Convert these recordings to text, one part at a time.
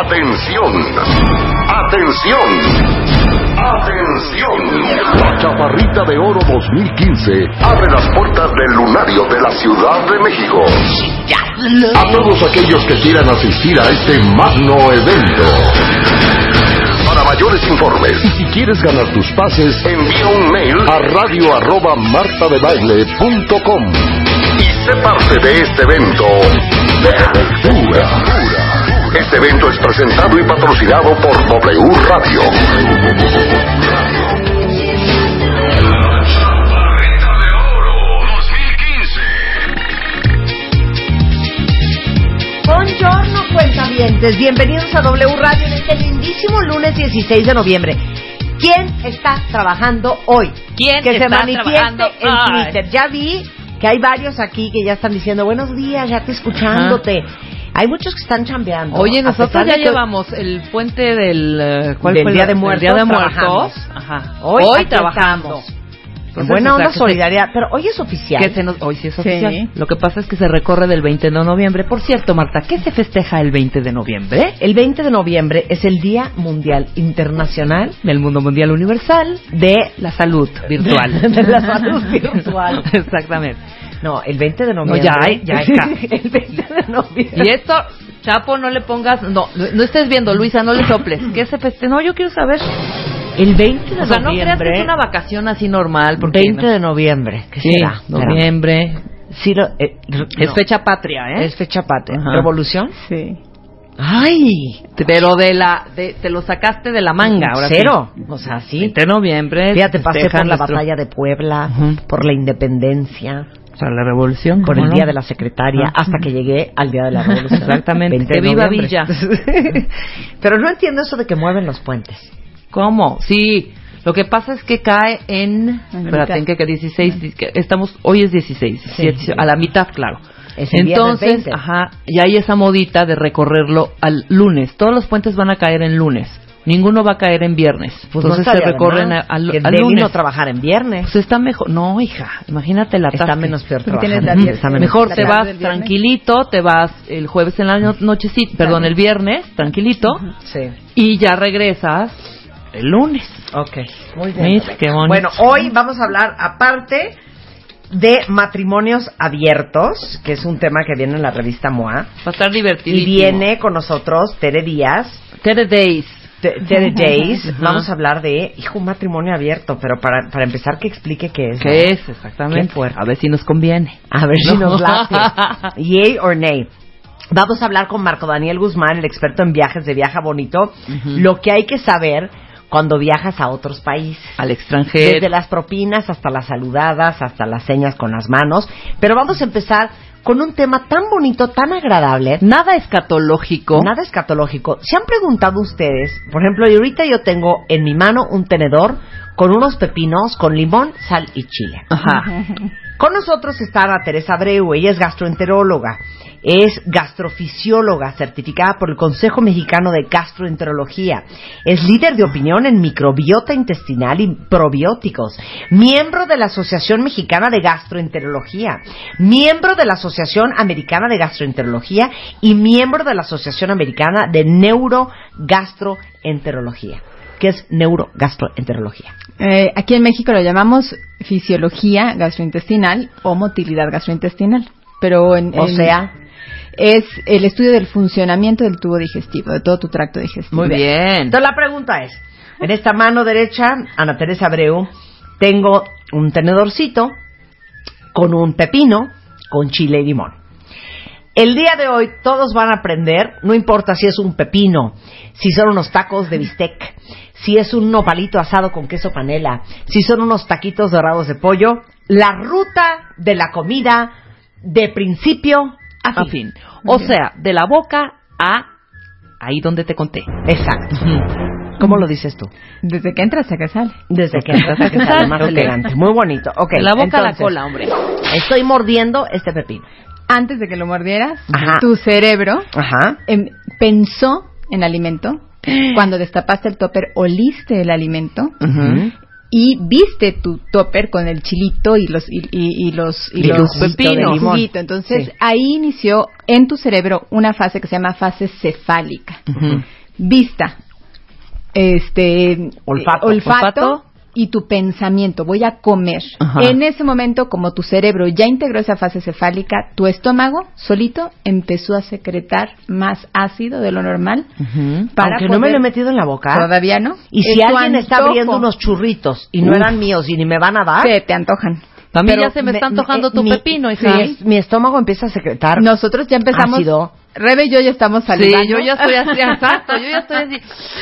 Atención. Atención. ¡Atención! La Chaparrita de Oro 2015 abre las puertas del lunario de la Ciudad de México. A todos aquellos que quieran asistir a este magno evento. Para mayores informes y si quieres ganar tus pases, envía un mail a radio arroba martadebaile.com y sé parte de este evento de altura. Este evento es presentado y patrocinado por W Radio. Buongiorno, cuentavientes. Bienvenidos a W Radio en este lindísimo lunes 16 de noviembre. ¿Quién está trabajando hoy? ¿Quién que se está manifieste trabajando? en. Twitter. Ya vi que hay varios aquí que ya están diciendo buenos días, ya te escuchándote. Hay muchos que están chambeando. Oye, nosotros ya llevamos el puente del eh, ¿cuál Del fue? Día de El Muertos, Día de. Muertos. Ajá. Hoy, Hoy, trabajamos. Entonces, buena o sea, onda se- solidaria, pero hoy es oficial. Que se nos, hoy sí es Sí. oficial. Lo que pasa es que se recorre del 20 de noviembre. Por cierto, Marta, ¿qué se festeja el 20 de noviembre? El 20 de noviembre es el Día Mundial Internacional Del Mundo Mundial Universal de la salud virtual. de la salud virtual. Exactamente. No, el 20 de No, noviembre. ya, eh, ya, acá. el 20 de noviembre. Y esto, Chapo, no le pongas, no, no estés viendo, Luisa, no le soples. ¿Qué se festeja? No, yo quiero saber. El 20 de O sea, no creas que noviembre. es una vacación así normal. Porque 20 no- de noviembre. ¿Qué Sí, será? Noviembre. Sí, lo- eh, r- Es no. fecha patria, ¿eh? Es fecha patria. Ajá. ¿Revolución? Sí. ¡Ay! Pero de la, de, te lo sacaste de la manga, ahora Cero. O sea, sí. 20 de noviembre. Fíjate, pasé por festejan la nuestro- batalla de Puebla, Ujú. por la independencia, Sea, la revolución. por ¿cómo el no? Día de la Secretaria, Ajá. hasta que llegué al Día de la Revolución. Exactamente. 20 de Que viva. Villa. Pero no entiendo eso de que mueven los puentes. ¿Cómo? Sí. Lo que pasa es que cae en... Espérate. ¿en qué? Que 16. que Estamos... Hoy es 16. Sí. 17, a la mitad, claro. Es el Entonces, 20. ajá, y hay esa modita de recorrerlo al lunes. Todos los puentes van a caer en lunes. Ninguno va a caer en viernes. Pues no Entonces se estaría de recorren más a- al, que al Deli lunes. no trabajar en viernes. Pues está mejor. No, hija, imagínate la Está atasque. menos peor trabajar. la Está menos- Mejor la te tarde vas tranquilito, te vas el jueves en la no- nochecita, perdón, el viernes, tranquilito, Sí. y ya regresas el lunes. Ok. Muy bien. Mira, qué bonito. Bueno, hoy vamos a hablar, aparte de matrimonios abiertos, que es un tema que viene en la revista MOA, Va a estar divertido. y viene con nosotros Tere Díaz, Tere Days. Tere Days. Vamos a hablar de, hijo, un matrimonio abierto, pero para, para empezar que explique qué es. ¿no? ¿Qué es exactamente? Qué fuerte. A ver si nos conviene. A ver si No. nos late. Yay or nay. Vamos a hablar con Marco Daniel Guzmán, el experto en viajes de Viaja Bonito, lo que hay que saber cuando viajas a otros países. Al extranjero. Desde las propinas hasta las saludadas, hasta las señas con las manos. Pero vamos a empezar con un tema tan bonito, tan agradable. Nada escatológico. Nada escatológico. ¿Se han preguntado ustedes? Por ejemplo, y ahorita yo tengo en mi mano un tenedor con unos pepinos con limón, sal y chile. Ajá. Con nosotros está Teresa Abreu, ella es gastroenteróloga, es gastrofisióloga certificada por el Consejo Mexicano de Gastroenterología, es líder de opinión en microbiota intestinal y probióticos, miembro de la Asociación Mexicana de Gastroenterología, miembro de la Asociación Americana de Gastroenterología y miembro de la Asociación Americana de Neurogastroenterología. ¿Qué es neurogastroenterología? Eh, aquí en México lo llamamos fisiología gastrointestinal o motilidad gastrointestinal. Pero en, O en- sea, es el estudio del funcionamiento del tubo digestivo, de todo tu tracto digestivo. Muy bien. Entonces la pregunta es, en esta mano derecha, Ana Teresa Abreu, tengo un tenedorcito con un pepino, con chile y limón. El día de hoy todos van a aprender, no importa si es un pepino, si son unos tacos de bistec, si es un nopalito asado con queso panela, si son unos taquitos dorados de pollo, la ruta de la comida de principio a fin. A fin. O sea, de la boca a ahí donde te conté. Exacto. ¿Cómo lo dices tú? Desde que entras hasta que sale. Desde que hasta que sale más Ok. elegante. Muy bonito. Ok. de la boca a la cola, hombre. Estoy mordiendo este pepino. Antes de que lo mordieras, Ajá. tu cerebro Ajá. em, pensó en alimento. Cuando destapaste el topper, oliste el alimento. Ujú. Y viste tu topper con el chilito y los y, y- y los y Y los pepinos. Entonces Sí. ahí inició en tu cerebro una fase que se llama fase cefálica. Vista, este Olfato. olfato, Olfato. Y tu pensamiento. Voy a comer. Ajá. En ese momento, como tu cerebro ya integró esa fase cefálica, tu estómago solito empezó a secretar más ácido de lo normal. Ujú. para Aunque no me poder- lo he metido en la boca. Todavía no. Y si alguien está antojo. abriendo unos churritos y no Uf. eran míos y ni me van a dar, Se te antojan. A mí Pero ya se me, está antojando eh, tu mi- pepino, sí, hija. es- mi estómago empieza a secretar. Nosotros ya empezamos. Ácido. Rebe y yo ya estamos Sí, salivando. yo ya estoy así, exacto, yo ya estoy así.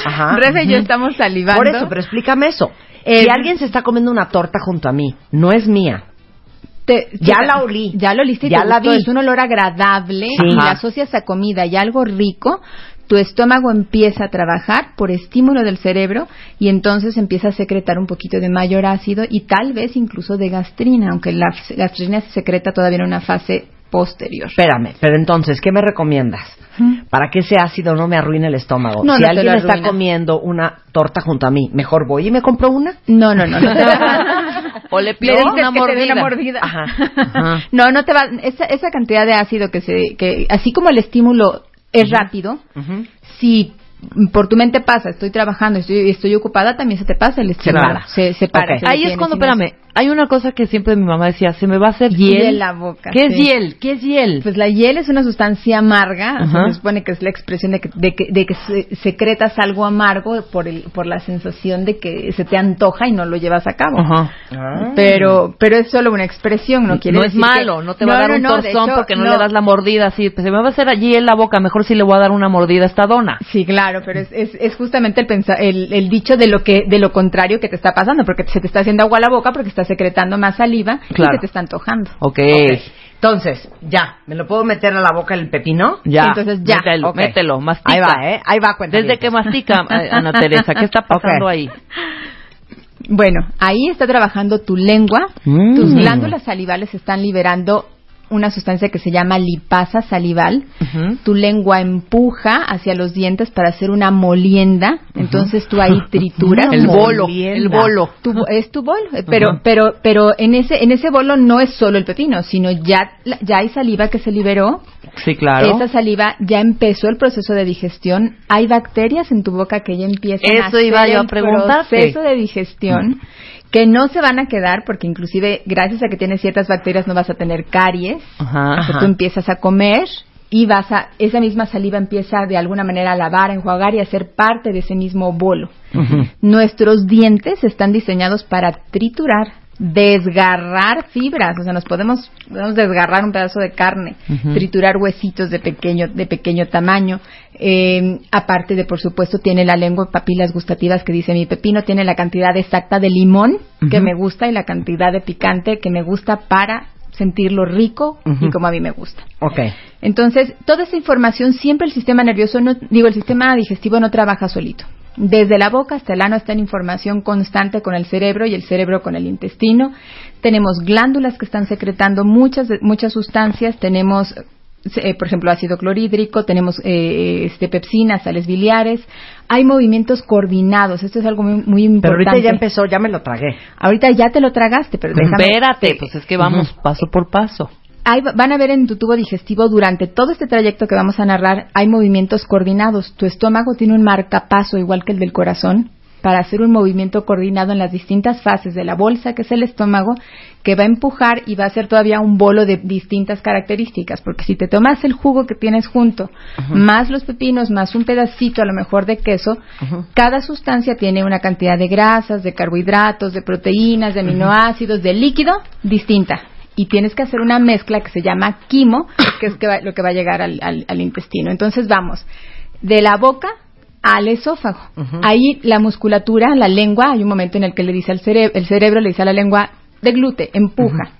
Ajá. Rebe y yo estamos salivando. Por eso, pero explícame eso. Eh, si alguien se está comiendo una torta junto a mí, no es mía. Te- Ya te- la olí. Ya lo oliste y Ya te la gustó. vi. Es un olor agradable Sí. y la asocias a comida y algo rico. Tu estómago empieza a trabajar por estímulo del cerebro y entonces empieza a secretar un poquito de mayor ácido y tal vez incluso de gastrina, aunque la gastrina se secreta todavía en una fase posterior. Espérame, pero entonces, ¿qué me recomiendas? Para que ese ácido no me arruine el estómago. No, si no alguien está comiendo una torta junto a mí, mejor voy y me compro una. No, no, no. no O le pido dices una mordida. una mordida. Ajá, ajá. No, no te va. Esa, esa cantidad de ácido que se, que así como el estímulo es rápido, Ujú. si por tu mente pasa, estoy trabajando, estoy, estoy ocupada, también se te pasa el estímulo. para. Se, se para. Se Ahí es cuando, no espérame, hay una cosa que siempre mi mamá decía, se me va a hacer hiel. Hiel la boca, ¿Qué es sí. hiel? ¿Qué es hiel? Pues la hiel es una sustancia amarga, se supone que es la expresión de que, de que, de que se- secretas algo amargo por, el, por la sensación de que se te antoja y no lo llevas a cabo. Ajá. Ah. Pero, pero es solo una expresión, no quiere no es malo, que- no te va a dar un no, torzón hecho, porque no, le das la mordida así. Pues se me va a hacer allí en la boca, mejor si le voy a dar una mordida a esta dona. Sí, claro, pero es, es, es justamente el, pensa- el, el dicho de lo que de lo contrario que te está pasando, porque se te está haciendo agua a la boca porque estás secretando más saliva Claro. y se te está antojando. Ok. Ok. Entonces, ya, ¿me lo puedo meter a la boca el pepino? Ya. Entonces, ya. Mételo, Ok. mételo, mastica. Ahí va, ¿eh? Ahí va, cuenta. Desde que mastica, eh, Ana Teresa, ¿qué está pasando ahí? Bueno, ahí está trabajando tu lengua, Mm. tus glándulas salivales están liberando una sustancia que se llama lipasa salival. Tu lengua empuja hacia los dientes para hacer una molienda, entonces tú ahí trituras. El bolo, el bolo. Tu es tu bolo, pero pero pero en ese en ese bolo no es solo el pepino, sino ya ya hay saliva que se liberó. Sí, claro. Esa saliva ya empezó el proceso de digestión. Hay bacterias en tu boca que ya empiezan a Eso hacer iba yo a el proceso de digestión que no se van a quedar porque inclusive gracias a que tienes ciertas bacterias no vas a tener caries. Ajá. O sea, tú empiezas a comer y vas a esa misma saliva empieza de alguna manera a lavar, a enjuagar y a ser parte de ese mismo bolo. Nuestros dientes están diseñados para triturar, desgarrar fibras, o sea, nos podemos, podemos desgarrar un pedazo de carne, triturar huesitos de pequeño, de pequeño tamaño. Eh, aparte de, por supuesto, tiene la lengua papilas gustativas que dice mi pepino, tiene la cantidad exacta de limón que me gusta y la cantidad de picante que me gusta para sentirlo rico y como a mí me gusta. Ok. Entonces, toda esa información siempre el sistema nervioso, no, digo, el sistema digestivo no trabaja solito. Desde la boca hasta el ano está en información constante con el cerebro y el cerebro con el intestino. Tenemos glándulas que están secretando muchas, muchas sustancias. Tenemos, eh, por ejemplo, ácido clorhídrico, tenemos eh, este, pepsinas, sales biliares. Hay movimientos coordinados. Esto es algo muy, muy Pero importante. ahorita ya empezó, ya me lo tragué. Ahorita ya te lo tragaste, pero déjame. Espérate, pues es que vamos paso por paso. Hay- van a ver en tu tubo digestivo durante todo este trayecto que vamos a narrar, hay movimientos coordinados. Tu estómago tiene un marcapaso igual que el del corazón para hacer un movimiento coordinado en las distintas fases de la bolsa, que es el estómago, que va a empujar y va a hacer todavía un bolo de distintas características, porque si te tomas el jugo que tienes junto, más los pepinos, más un pedacito a lo mejor de queso, cada sustancia tiene una cantidad de grasas, de carbohidratos, de proteínas, de aminoácidos, de líquido distinta y tienes que hacer una mezcla que se llama quimo, que es que va- lo que va a llegar al, al- al intestino. Entonces vamos, de la boca al esófago. Ahí la musculatura, la lengua, hay un momento en el que le dice al cerebro, el cerebro le dice a la lengua, deglute, empuja.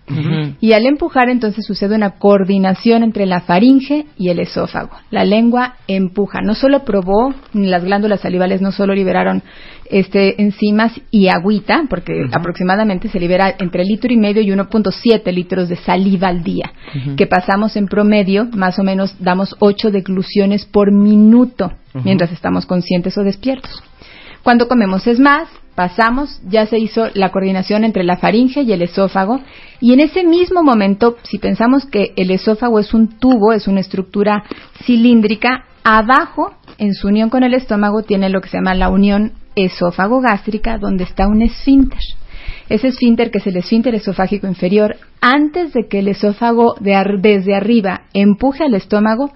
Y al empujar entonces sucede una coordinación entre la faringe y el esófago. La lengua empuja. No solo probó, las glándulas salivales no solo liberaron este enzimas y agüita, porque aproximadamente se libera entre litro y medio y 1.7 litros de saliva al día, que pasamos en promedio, más o menos damos 8 degluciones por minuto mientras estamos conscientes o despiertos. Cuando comemos es más, pasamos, ya se hizo la coordinación entre la faringe y el esófago, y en ese mismo momento, si pensamos que el esófago es un tubo, es una estructura cilíndrica, abajo, en su unión con el estómago, tiene lo que se llama la unión esófago-gástrica, donde está un esfínter. Ese esfínter, que es el esfínter esofágico inferior, antes de que el esófago desde arriba empuje al estómago,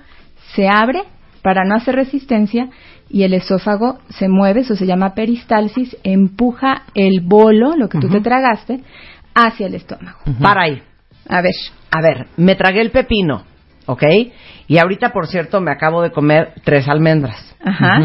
se abre para no hacer resistencia y el esófago se mueve, eso se llama peristalsis, empuja el bolo, lo que tú te tragaste, hacia el estómago. Para ahí. A ver. A ver, me tragué el pepino, ¿ok? Y ahorita, por cierto, me acabo de comer tres almendras. Ajá.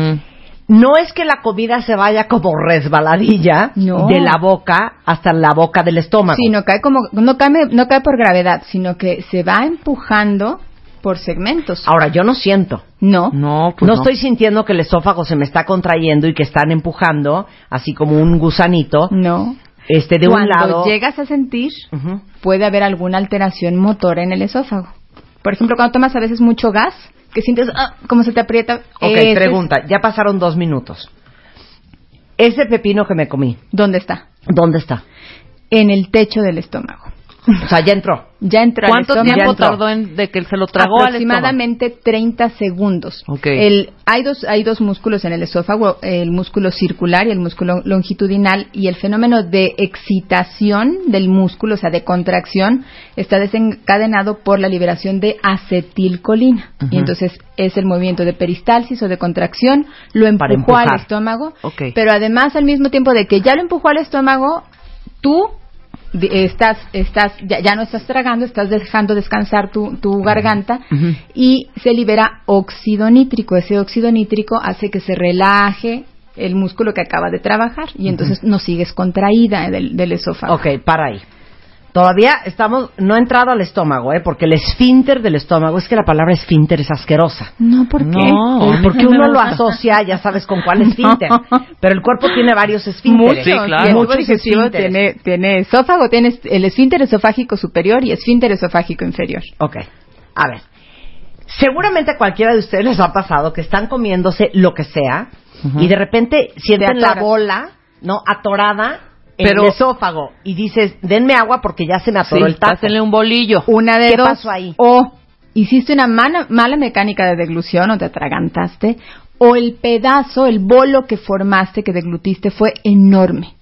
No es que la comida se vaya como resbaladilla No. de la boca hasta la boca del estómago. Sí, no cae como, no cae, no cae por gravedad, sino que se va empujando por segmentos. Ahora, yo no siento. No. No, pues no, no. estoy sintiendo que el esófago se me está contrayendo y que están empujando, así como un gusanito, No. este, de un Cuando lado. llegas a sentir, puede haber alguna alteración motora en el esófago. Por ejemplo, cuando tomas a veces mucho gas, que sientes ah, como se te aprieta. Ok, ese es- pregunta, ya pasaron dos minutos. Ese pepino que me comí, ¿Dónde está? ¿dónde está? En el techo del estómago. O sea, ya entró. Ya entró al ¿Cuánto tiempo entró. tardó en de que se lo tragó al estómago? aproximadamente 30 segundos. Ok. El, hay, dos, hay dos músculos en el esófago, el músculo circular y el músculo longitudinal, y el fenómeno de excitación del músculo, o sea, de contracción, está desencadenado por la liberación de acetilcolina. Y entonces es el movimiento de peristalsis o de contracción, lo empujó al estómago, Ok. pero además al mismo tiempo de que ya lo empujó al estómago, tú estás, estás, ya, ya no estás tragando, estás dejando descansar tu, tu garganta y se libera óxido nítrico. Ese óxido nítrico hace que se relaje el músculo que acaba de trabajar y entonces no sigues contraída del, del esófago. Ok, para ahí. Todavía estamos, no he entrado al estómago, ¿eh? Porque el esfínter del estómago, es que la palabra esfínter es asquerosa. No, ¿por qué? No. Eh, Porque uno lo asocia, ya sabes con cuál esfínter. Pero el cuerpo tiene varios esfínteres. Sí, claro. Muchos digestivo esfínteres. tiene, tiene esófago, tiene el esfínter esofágico superior y esfínter esofágico inferior. Ok, a ver. Seguramente a cualquiera de ustedes les ha pasado que están comiéndose lo que sea y de repente sienten la bola, ¿no? Atorada en Pero- el esófago y dices, denme agua porque ya se me atoró Sí, el taco. pásenle un bolillo. Una de ¿Qué dos. pasó ahí? O hiciste una mala, mala mecánica de deglución o te atragantaste, o el pedazo, el bolo que formaste, que deglutiste, fue enorme.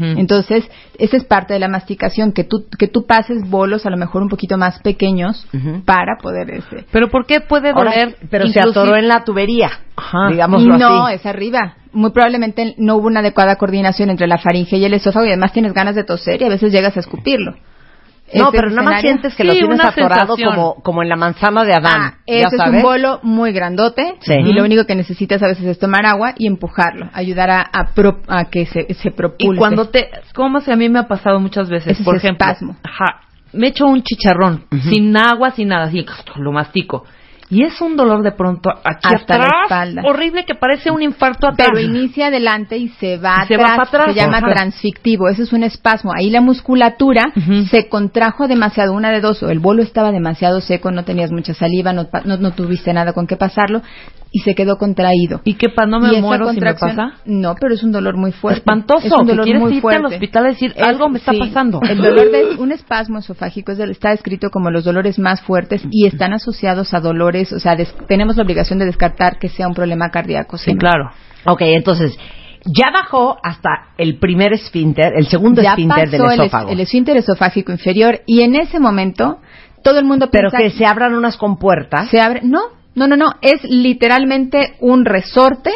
Entonces, esa es parte de la masticación, que tú, que tú pases bolos a lo mejor un poquito más pequeños para poder ese. Pero ¿por qué puede Ahora, doler? pero se inclusive- atoró en la tubería, Ajá. digámoslo no, así. es arriba. Muy probablemente no hubo una adecuada coordinación entre la faringe y el esófago y además tienes ganas de toser y a veces llegas a escupirlo. No, Este pero nada más sientes que lo Sí, tienes una atorado sensación. como, como en la manzana de Adán. Ah, ya ese es un bolo muy grandote Sí. y lo único que necesitas a veces es tomar agua y empujarlo, ayudar a, a, pro- a que se, se propulse. Y cuando te, como si a mí me ha pasado muchas veces, Ese por es ejemplo, espasmo. ajá, me echo un chicharrón sin agua, sin nada, así lo mastico. Y es un dolor de pronto aquí Hasta la espalda. horrible que parece un infarto atrás. pero inicia adelante y se va se atrás, va atrás, se llama ajá. transfictivo, ese es un espasmo, ahí la musculatura se contrajo demasiado, una de dos, o el bolo estaba demasiado seco, no tenías mucha saliva, no, no, no tuviste nada con qué pasarlo y se quedó contraído. ¿Y qué pasa? ¿No me muero si me pasa? No, pero es un dolor muy fuerte. Espantoso, Es un dolor quieres muy irte fuerte. al hospital a decir, Es- algo me está sí, pasando. El dolor de un espasmo esofágico está descrito como los dolores más fuertes y están asociados a dolores, o sea, des- tenemos la obligación de descartar que sea un problema cardíaco. Sí, claro. Ok, entonces, ya bajó hasta el primer esfínter, el segundo Ya esfínter del pasó el es- esófago. el esfínter esofágico inferior y en ese momento todo el mundo pero piensa que se abran unas compuertas. se abre. No, no, no, no. Es literalmente un resorte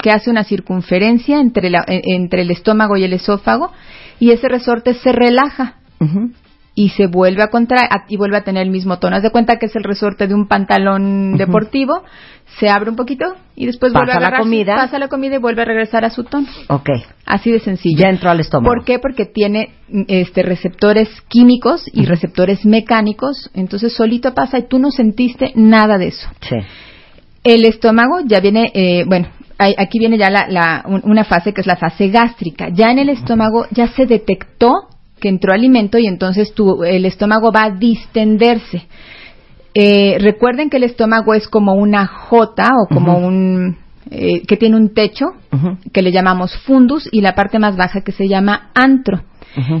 que hace una circunferencia entre, la- e- entre el estómago y el esófago y ese resorte se relaja Ujú. Y se vuelve a contraer y vuelve a tener el mismo tono. Haz de cuenta que es el resorte de un pantalón deportivo, se abre un poquito y después Pasa vuelve a la agarrarse, comida. pasa la comida y vuelve a regresar a su tono. Ok, Así de sencillo. ya entró al estómago. ¿Por qué? Porque tiene mm, este receptores químicos y receptores mecánicos, entonces solito pasa y tú no sentiste nada de eso. Sí. El estómago ya viene, eh, bueno, hay- aquí viene ya la, la- un- una fase que es la fase gástrica. Ya en el estómago ya se detectó que entró alimento y entonces tu, el estómago va a distenderse. Eh, recuerden que el estómago es como una J o como un eh, que tiene un techo que le llamamos fundus y la parte más baja que se llama antro.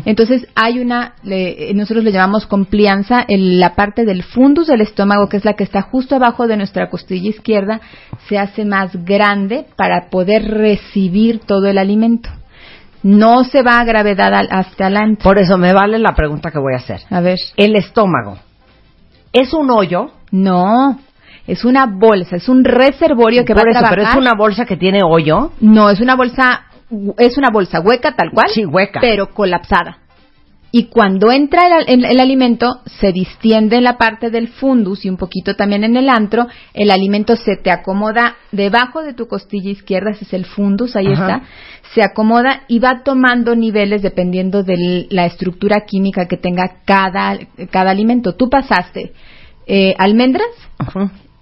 Entonces hay una, le- eh, nosotros le llamamos complianza, el- la parte del fundus del estómago, que es la que está justo abajo de nuestra costilla izquierda, se hace más grande para poder recibir todo el alimento. No se va a gravedad al- hasta el antro. Por eso me vale la pregunta que voy a hacer. A ver, El estómago. ¿Es un hoyo? no, es una bolsa, es un reservorio que Por va a trabajar. pero es una bolsa que tiene hoyo. No, es una bolsa, es una bolsa hueca tal cual. Sí, hueca. Pero colapsada. Y cuando entra el, el- el alimento, se distiende en la parte del fundus y un poquito también en el antro. El alimento se te acomoda debajo de tu costilla izquierda, ese es el fundus, ahí Ajá. está. Se acomoda y va tomando niveles dependiendo de la estructura química que tenga cada, cada alimento. Tú pasaste eh, almendras,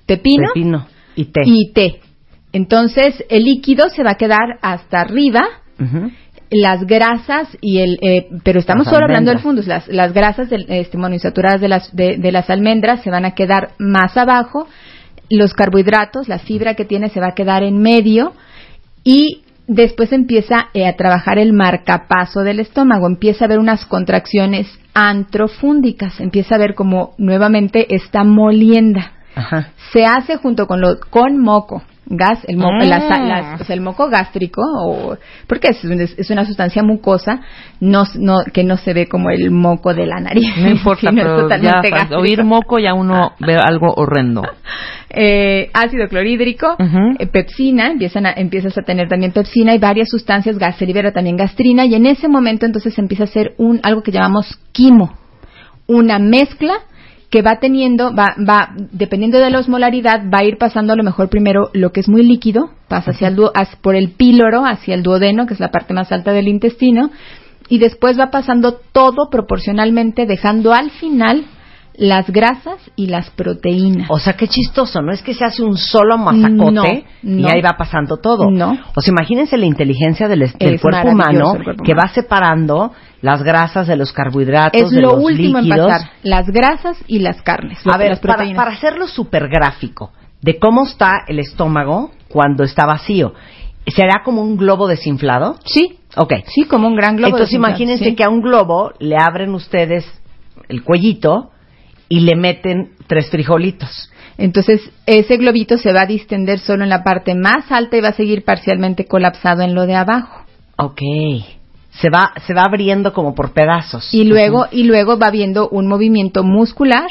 pepino, Pepino y té. y té. Entonces, el líquido se va a quedar hasta arriba. Las grasas y el, eh, pero estamos Las solo hablando del fundus, las, las grasas del, este, monoinsaturadas de las, de, de las almendras se van a quedar más abajo, los carbohidratos, la fibra que tiene se va a quedar en medio y después empieza eh, a trabajar el marcapaso del estómago, empieza a haber unas contracciones antrofúndicas, empieza a ver como nuevamente está molienda Ajá. se hace junto con lo con moco gas el moco las- las- o sea, el moco gástrico o porque es, es una sustancia mucosa no, no que no se ve como el moco de la nariz No importa, pero ya gástrico. oír moco ya uno ve algo horrendo. Eh, ácido clorhídrico, eh, pepsina, empiezan a- empiezas a tener también pepsina y varias sustancias, gas, se libera también gastrina y en ese momento entonces empieza a hacer un algo que llamamos quimo, una mezcla que va teniendo, va, va, dependiendo de la osmolaridad, va a ir pasando a lo mejor primero lo que es muy líquido, pasa hacia el duo- por el píloro, hacia el duodeno, que es la parte más alta del intestino, y después va pasando todo proporcionalmente, dejando al final las grasas y las proteínas. O sea, qué chistoso, ¿no? Es que se hace un solo masacote No, y ahí va pasando todo. No. O sea, imagínense la inteligencia del, cuerpo humano cuerpo que humano. va separando las grasas de los carbohidratos, es de lo los último líquidos. en pasar, las grasas y las carnes, A ver, las para, para hacerlo súper gráfico, de cómo está el estómago cuando está vacío, ¿será como un globo desinflado? Sí, Ok. sí, como un gran globo. Entonces desinflado, imagínense sí. que a un globo le abren ustedes el cuellito y le meten tres frijolitos. Entonces, ese globito se va a distender solo en la parte más alta y va a seguir parcialmente colapsado en lo de abajo. Ok. Se va, se va abriendo como por pedazos. Y luego, y luego va viendo un movimiento muscular,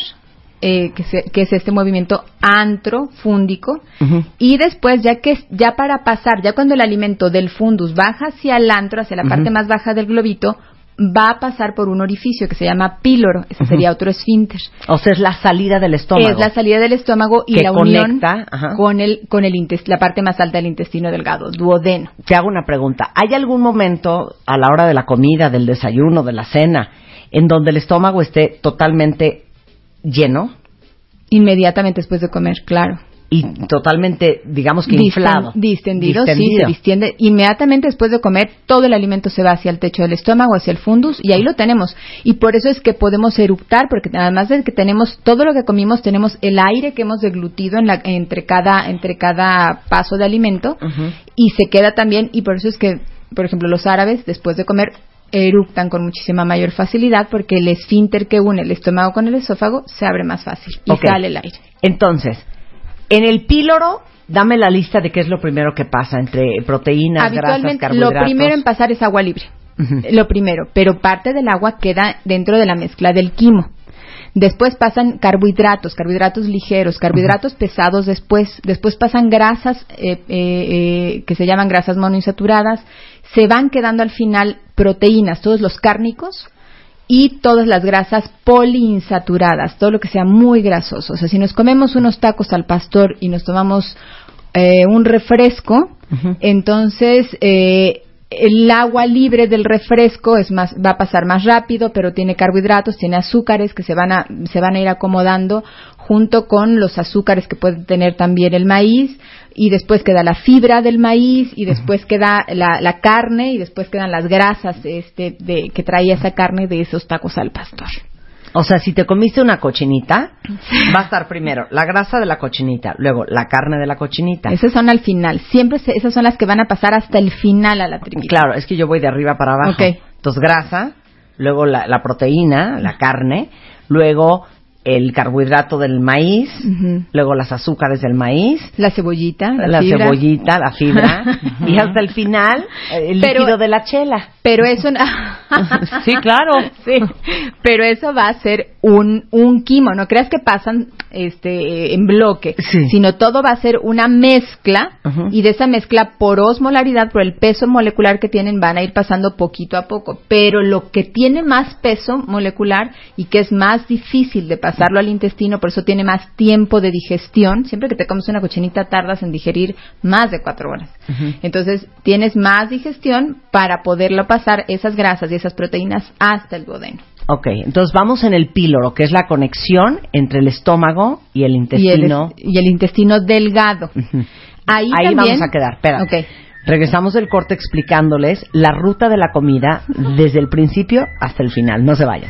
eh, que, se- que es este movimiento antrofúndico. Ujú. Y después, ya que ya para pasar, ya cuando el alimento del fundus baja hacia el antro, hacia la parte más baja del globito, va a pasar por un orificio que se llama píloro. Ese sería otro esfínter. O sea, es la salida del estómago. Es la salida del estómago y Que la unión conecta, con el con el la parte más alta del intestino delgado, duodeno. Te hago una pregunta. ¿Hay algún momento a la hora de la comida, del desayuno, de la cena, en donde el estómago esté totalmente lleno Inmediatamente después de comer, claro. Y totalmente, digamos que inflado? Distendido, sí, se distiende. Inmediatamente después de comer, todo el alimento se va hacia el techo del estómago, hacia el fundus, y ahí lo tenemos. Y por eso es que podemos eructar, porque además de que tenemos todo lo que comimos, tenemos el aire que hemos deglutido en la- entre, cada, entre cada paso de alimento, y se queda también, y por eso es que, por ejemplo, los árabes, después de comer, eructan con muchísima mayor facilidad, porque el esfínter que une el estómago con el esófago se abre más fácil y sale el aire. Entonces, en el píloro, dame la lista de qué es lo primero que pasa entre proteínas, grasas, Habitualmente carbohidratos. lo primero en pasar es agua libre. Lo primero, pero parte del agua queda dentro de la mezcla del quimo. Después pasan carbohidratos, carbohidratos ligeros, carbohidratos pesados después. Después pasan grasas eh, eh, eh, que se llaman grasas monoinsaturadas. Se van quedando al final proteínas, todos los cárnicos y todas las grasas poliinsaturadas, todo lo que sea muy grasoso. O sea, si nos comemos unos tacos al pastor y nos tomamos eh, un refresco, entonces eh, el agua libre del refresco es más va a pasar más rápido, pero tiene carbohidratos, tiene azúcares que se van a se van a ir acomodando junto con los azúcares que puede tener también el maíz y después queda la fibra del maíz y después queda la, la carne y después quedan las grasas este de que traía esa carne de esos tacos al pastor. O sea, si te comiste una cochinita, va a estar primero la grasa de la cochinita, luego la carne de la cochinita. Esas son al final. Siempre se- esas son las que van a pasar hasta el final a la tripita. Claro, es que yo voy de arriba para abajo. Ok. Entonces, grasa, luego la, la proteína, la carne, luego el carbohidrato del maíz, luego las azúcares del maíz, La cebollita, la, la, fibra. cebollita, la fibra, y hasta el final, el Pero- líquido de la chela. Pero eso no... Sí, claro. Sí, pero eso va a ser un, un quimo. No creas que pasan este en bloque, Sí. sino todo va a ser una mezcla y de esa mezcla por osmolaridad, por el peso molecular que tienen, van a ir pasando poquito a poco. Pero lo que tiene más peso molecular y que es más difícil de pasarlo al intestino, por eso tiene más tiempo de digestión. Siempre que te comes una cochinita tardas en digerir más de cuatro horas. Entonces tienes más digestión para poderlo pasar esas grasas y esas proteínas hasta el duodeno. Ok, entonces vamos en el píloro, que es la conexión entre el estómago y el Y el, intestino. y el intestino delgado. Ujú. Ahí, Ahí también, vamos a quedar, espera. Ok. Regresamos del corte explicándoles la ruta de la comida desde el principio hasta el final. No se vayan.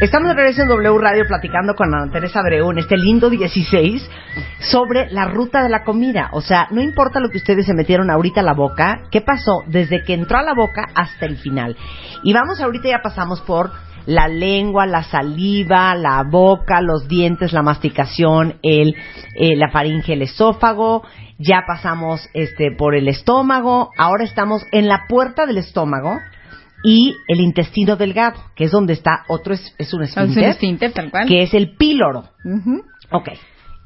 Estamos de regreso en W Radio platicando con Ana Teresa Abreu en este lindo 16 sobre la ruta de la comida. O sea, no importa lo que ustedes se metieron ahorita a la boca, ¿qué pasó desde que entró a la boca hasta el final? Y vamos ahorita ya pasamos por la lengua, la saliva, la boca, los dientes, la masticación, el, eh, la faringe, el esófago. Ya pasamos este por el estómago. Ahora estamos en la puerta del estómago y el intestino delgado, que es donde está otro, es, es un Es un esfínter, esfínter, tal cual. que es el píloro. Ujú. Ok.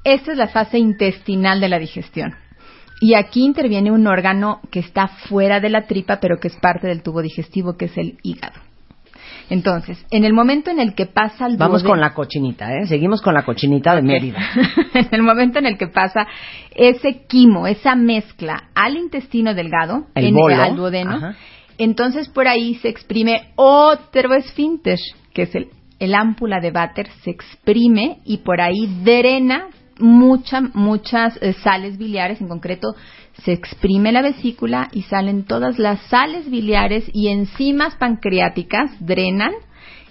Esta es la fase intestinal de la digestión. Y aquí interviene un órgano que está fuera de la tripa, pero que es parte del tubo digestivo, que es el hígado. Entonces, en el momento en el que pasa el Vamos con la cochinita, ¿eh? Seguimos con la cochinita de Mérida. en el momento en el que pasa ese quimo, esa mezcla al intestino delgado, El en- bolo. al duodeno, Ajá. Entonces por ahí se exprime otro esfínter, que es el, el ámpula de váter, se exprime y por ahí drena mucha, muchas eh, sales biliares, en concreto se exprime la vesícula y salen todas las sales biliares y enzimas pancreáticas, drenan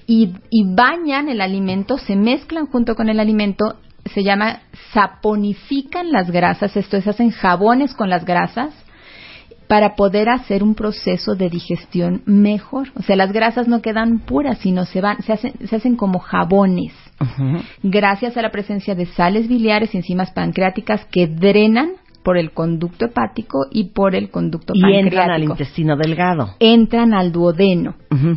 y, y bañan el alimento, se mezclan junto con el alimento, se llama saponifican las grasas, esto es, hacen jabones con las grasas para poder hacer un proceso de digestión mejor. O sea, las grasas no quedan puras, sino se van, se hacen, se hacen como jabones, gracias a la presencia de sales biliares y enzimas pancreáticas que drenan por el conducto hepático y por el conducto Y pancreático. entran al intestino delgado. Entran al duodeno.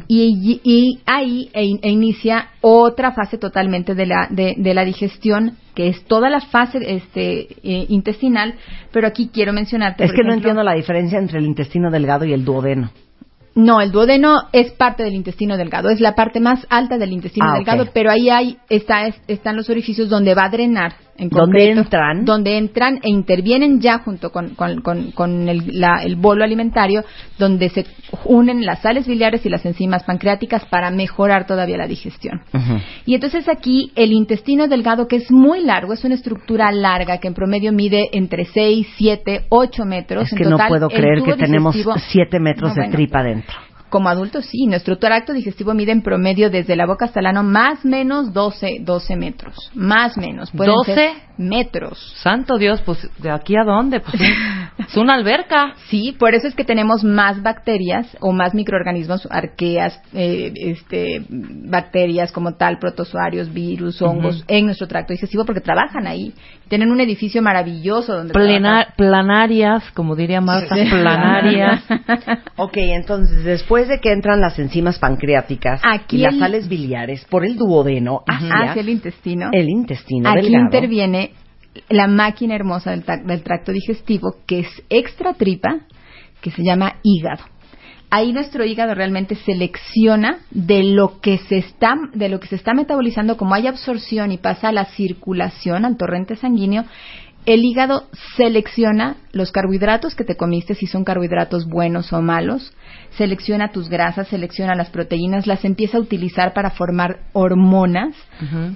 Y, y ahí e, e inicia otra fase totalmente de la, de, de la digestión, que es toda la fase este, eh, intestinal, pero aquí quiero mencionarte. Es que no entiendo la diferencia entre el intestino delgado y el duodeno. No, el duodeno es parte del intestino delgado, es la parte más alta del intestino Ah, delgado, pero ahí hay, está, es- están los orificios donde va a drenar. En ¿Dónde concreto, entran? Donde entran e intervienen ya junto con, con- con- con el, la- el bolo alimentario, donde se unen las sales biliares y las enzimas pancreáticas para mejorar todavía la digestión. Y entonces aquí el intestino delgado, que es muy largo, es una estructura larga que en promedio mide entre 6, 7, 8 metros. Es En que no puedo creer que tenemos digestivo- 7 metros No, de bueno. tripa dentro. Como adultos, sí. Nuestro tracto digestivo mide en promedio desde la boca hasta el ano más menos 12, 12 metros. Más menos. Pueden 12. ser metros. Santo Dios, pues de aquí a dónde? Pues es una alberca. Sí, por eso es que tenemos más bacterias o más microorganismos, arqueas, eh, este, bacterias como tal, protozoarios, virus, hongos, en nuestro tracto digestivo porque trabajan ahí. Tienen un edificio maravilloso donde Plena- planarias, como diría Marta, Sí. planarias. Ok, entonces después de que entran las enzimas pancreáticas Aquí y las sales biliares por el duodeno hacia, el intestino. el intestino Aquí delgado. interviene la máquina hermosa del, del tracto digestivo, que es extra tripa, que se llama hígado. Ahí nuestro hígado realmente selecciona de lo que se está de lo que se está metabolizando, como hay absorción y pasa a la circulación, al torrente sanguíneo, el hígado selecciona los carbohidratos que te comiste, si son carbohidratos buenos o malos, selecciona tus grasas, selecciona las proteínas, las empieza a utilizar para formar hormonas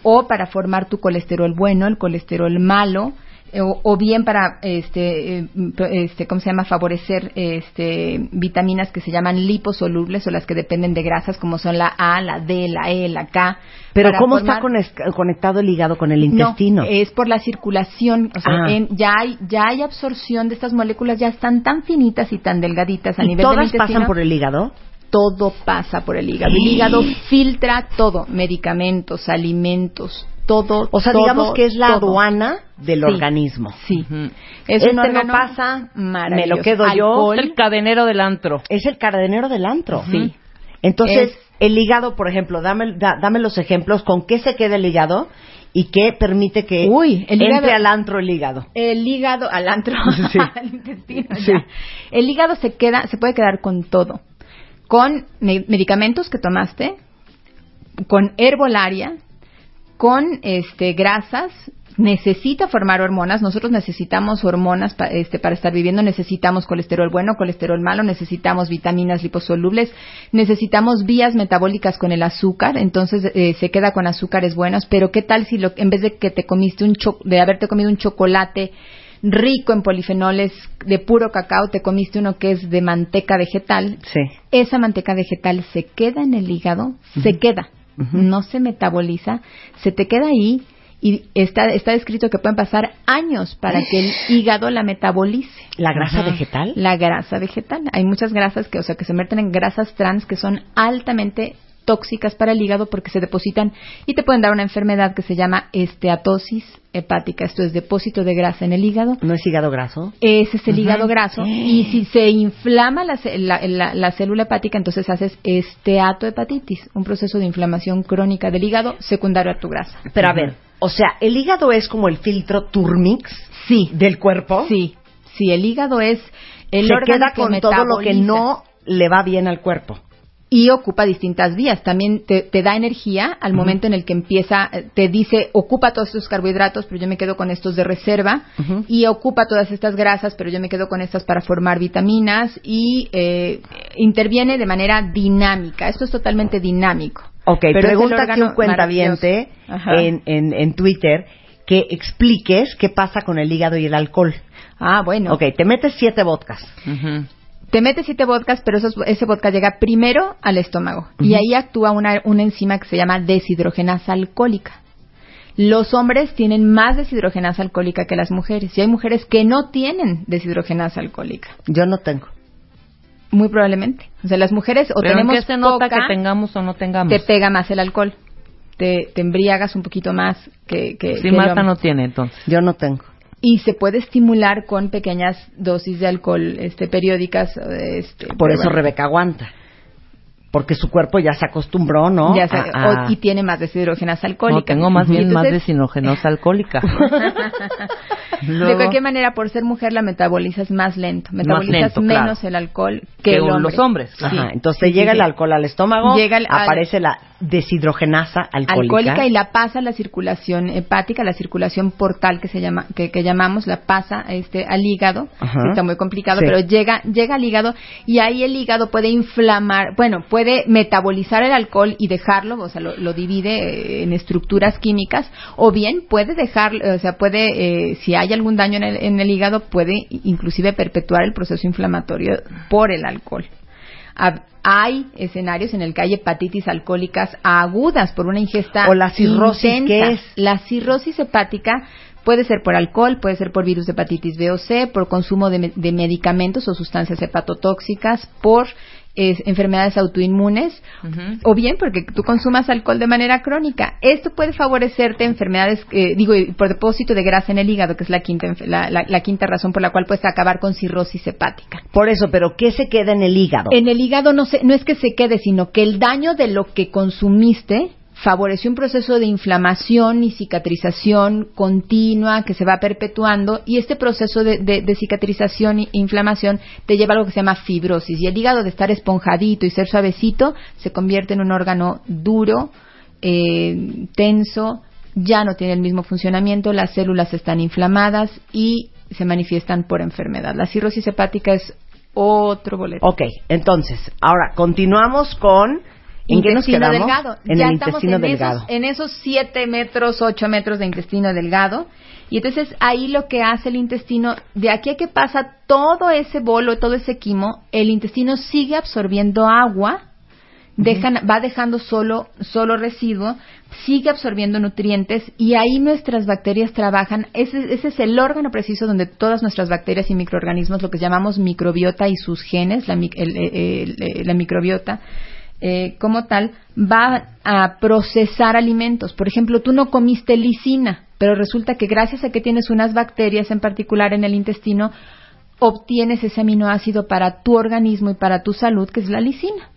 o para formar tu colesterol bueno, el colesterol malo, o, o bien para este, eh, este cómo se llama favorecer este vitaminas que se llaman liposolubles o las que dependen de grasas como son la A, la D, la E, la K. Pero ¿cómo formar- está conectado el hígado con el intestino? no, es por la circulación, o sea, Ah. en- ya hay ya hay absorción de estas moléculas, ya están tan finitas y tan delgaditas a ¿Y nivel del todas intestino. pasan por el hígado? Todo pasa por el hígado. El hígado filtra todo, medicamentos, alimentos, todo. O sea, todo, digamos que es la todo. aduana del Sí. organismo. Sí. Es Este un no órgano pasa, me lo quedo yo. Es el cadenero del antro. Es el cadenero del antro. Sí. Entonces, Es- el hígado, por ejemplo, dame, da- dame los ejemplos con qué se queda el hígado y qué permite que Uy, el hígado- entre al antro el hígado. El hígado al antro, Sí. al intestino. Sí. ya. El hígado se queda, se puede quedar con todo, con me- medicamentos que tomaste, con herbolaria, con este grasas. Necesita formar hormonas. Nosotros necesitamos hormonas pa- este, para estar viviendo. Necesitamos colesterol bueno, colesterol malo. Necesitamos vitaminas liposolubles. Necesitamos vías metabólicas con el azúcar. Entonces eh, se queda con azúcares buenos. Pero qué tal si lo, en vez de que te comiste un cho- de haberte comido un chocolate rico en polifenoles de puro cacao, te comiste uno que es de manteca vegetal, Sí. esa manteca vegetal se queda en el hígado, se queda, no se metaboliza, se te queda ahí y está, está descrito que pueden pasar años para que el hígado la metabolice. La grasa vegetal. La grasa vegetal. Hay muchas grasas que, o sea, que se meten en grasas trans que son altamente tóxicas para el hígado porque se depositan y te pueden dar una enfermedad que se llama esteatosis hepática. Esto es depósito de grasa en el hígado. ¿No es hígado graso? Ese es el hígado graso. Y si se inflama la, la- la- la célula hepática, entonces haces esteatohepatitis, un proceso de inflamación crónica del hígado secundario a tu grasa. Pero a ver, o sea, el hígado es como el filtro Turmix Sí, del cuerpo. sí, sí, el hígado es el se órgano queda que con todo lo que no le va bien al cuerpo. Y ocupa distintas vías. También te, te da energía al momento en el que empieza, te dice, ocupa todos estos carbohidratos, pero yo me quedo con estos de reserva, y ocupa todas estas grasas, pero yo me quedo con estas para formar vitaminas, y eh, interviene de manera dinámica. Esto es totalmente dinámico. Ok, Pero pregunta aquí un cuentaviente en, en, en Twitter que expliques qué pasa con el hígado y el alcohol. Ah, bueno. Ok, te metes siete vodkas. Te metes siete vodkas, pero esos- ese vodka llega primero al estómago. Y ahí actúa una, una enzima que se llama deshidrogenasa alcohólica. Los hombres tienen más deshidrogenasa alcohólica que las mujeres. Y hay mujeres que no tienen deshidrogenasa alcohólica. Yo no tengo. Muy probablemente. O sea, las mujeres o Pero ¿en tenemos qué se nota poca, que tengamos o no tengamos? te pega más el alcohol. Te, te embriagas un poquito más que, que, Si que el Marta no tiene, entonces. Yo no tengo. Y se puede estimular con pequeñas dosis de alcohol este periódicas este, Por eso bueno. Rebeca aguanta. Porque su cuerpo ya se acostumbró, ¿no? Ya sé, A- a- o- y tiene más deshidrogenasa alcohólica. No, tengo más bien más desinogenosa alcohólica. De cualquier manera, por ser mujer, la metabolizas más lento. Metabolizas lento, menos claro. el alcohol que, Que el los hombre. hombres, Sí. Ajá, entonces Sí, llega sí, el sí. alcohol al estómago, Llega el- al- aparece la deshidrogenasa alcohólica. alcohólica y la pasa a la circulación hepática, la circulación portal que se llama, que, que llamamos, la pasa este al hígado, Ajá. está muy complicado, Sí. pero llega, llega al hígado y ahí el hígado puede inflamar, bueno, puede metabolizar el alcohol y dejarlo, o sea, lo, lo divide eh, en estructuras químicas, o bien puede dejar, o sea, puede, eh, si hay algún daño en el, en el hígado, puede inclusive perpetuar el proceso inflamatorio por el alcohol. Hay escenarios en el que hay hepatitis alcohólicas agudas por una ingesta O la cirrosis. ¿qué es? La cirrosis hepática Puede ser por alcohol, puede ser por virus de hepatitis B o C, por consumo de, de medicamentos o sustancias hepatotóxicas, por eh, enfermedades autoinmunes, o bien porque tú consumas alcohol de manera crónica. Esto puede favorecerte enfermedades, eh, digo, por depósito de grasa en el hígado, que es la quinta, la- la quinta razón por la cual puedes acabar con cirrosis hepática. Por eso, pero ¿qué se queda en el hígado? En el hígado no, se- no es que se quede, sino que el daño de lo que consumiste favoreció un proceso de inflamación y cicatrización continua que se va perpetuando y este proceso de, de- cicatrización e inflamación te lleva a algo que se llama fibrosis y el hígado de estar esponjadito y ser suavecito se convierte en un órgano duro, eh, tenso, ya no tiene el mismo funcionamiento, las células están inflamadas y se manifiestan por enfermedad. La cirrosis hepática es otro boleto. Ok, entonces, ahora continuamos con... ¿En qué nos quedamos? delgado. En ya el estamos intestino en delgado. Esos, en esos 7 metros, 8 metros de intestino delgado. Y entonces ahí lo que hace el intestino, de aquí a que pasa todo ese bolo, todo ese quimo, el intestino sigue absorbiendo agua, dejan, va dejando solo, solo residuo, sigue absorbiendo nutrientes y ahí nuestras bacterias trabajan. Ese, ese es el órgano preciso donde todas nuestras bacterias y microorganismos, lo que llamamos microbiota y sus genes, la, el- el- el- la microbiota, eh, como tal, va a procesar alimentos. Por ejemplo, tú no comiste lisina, pero resulta que gracias a que tienes unas bacterias en particular en el intestino, obtienes ese aminoácido para tu organismo y para tu salud, que es la lisina.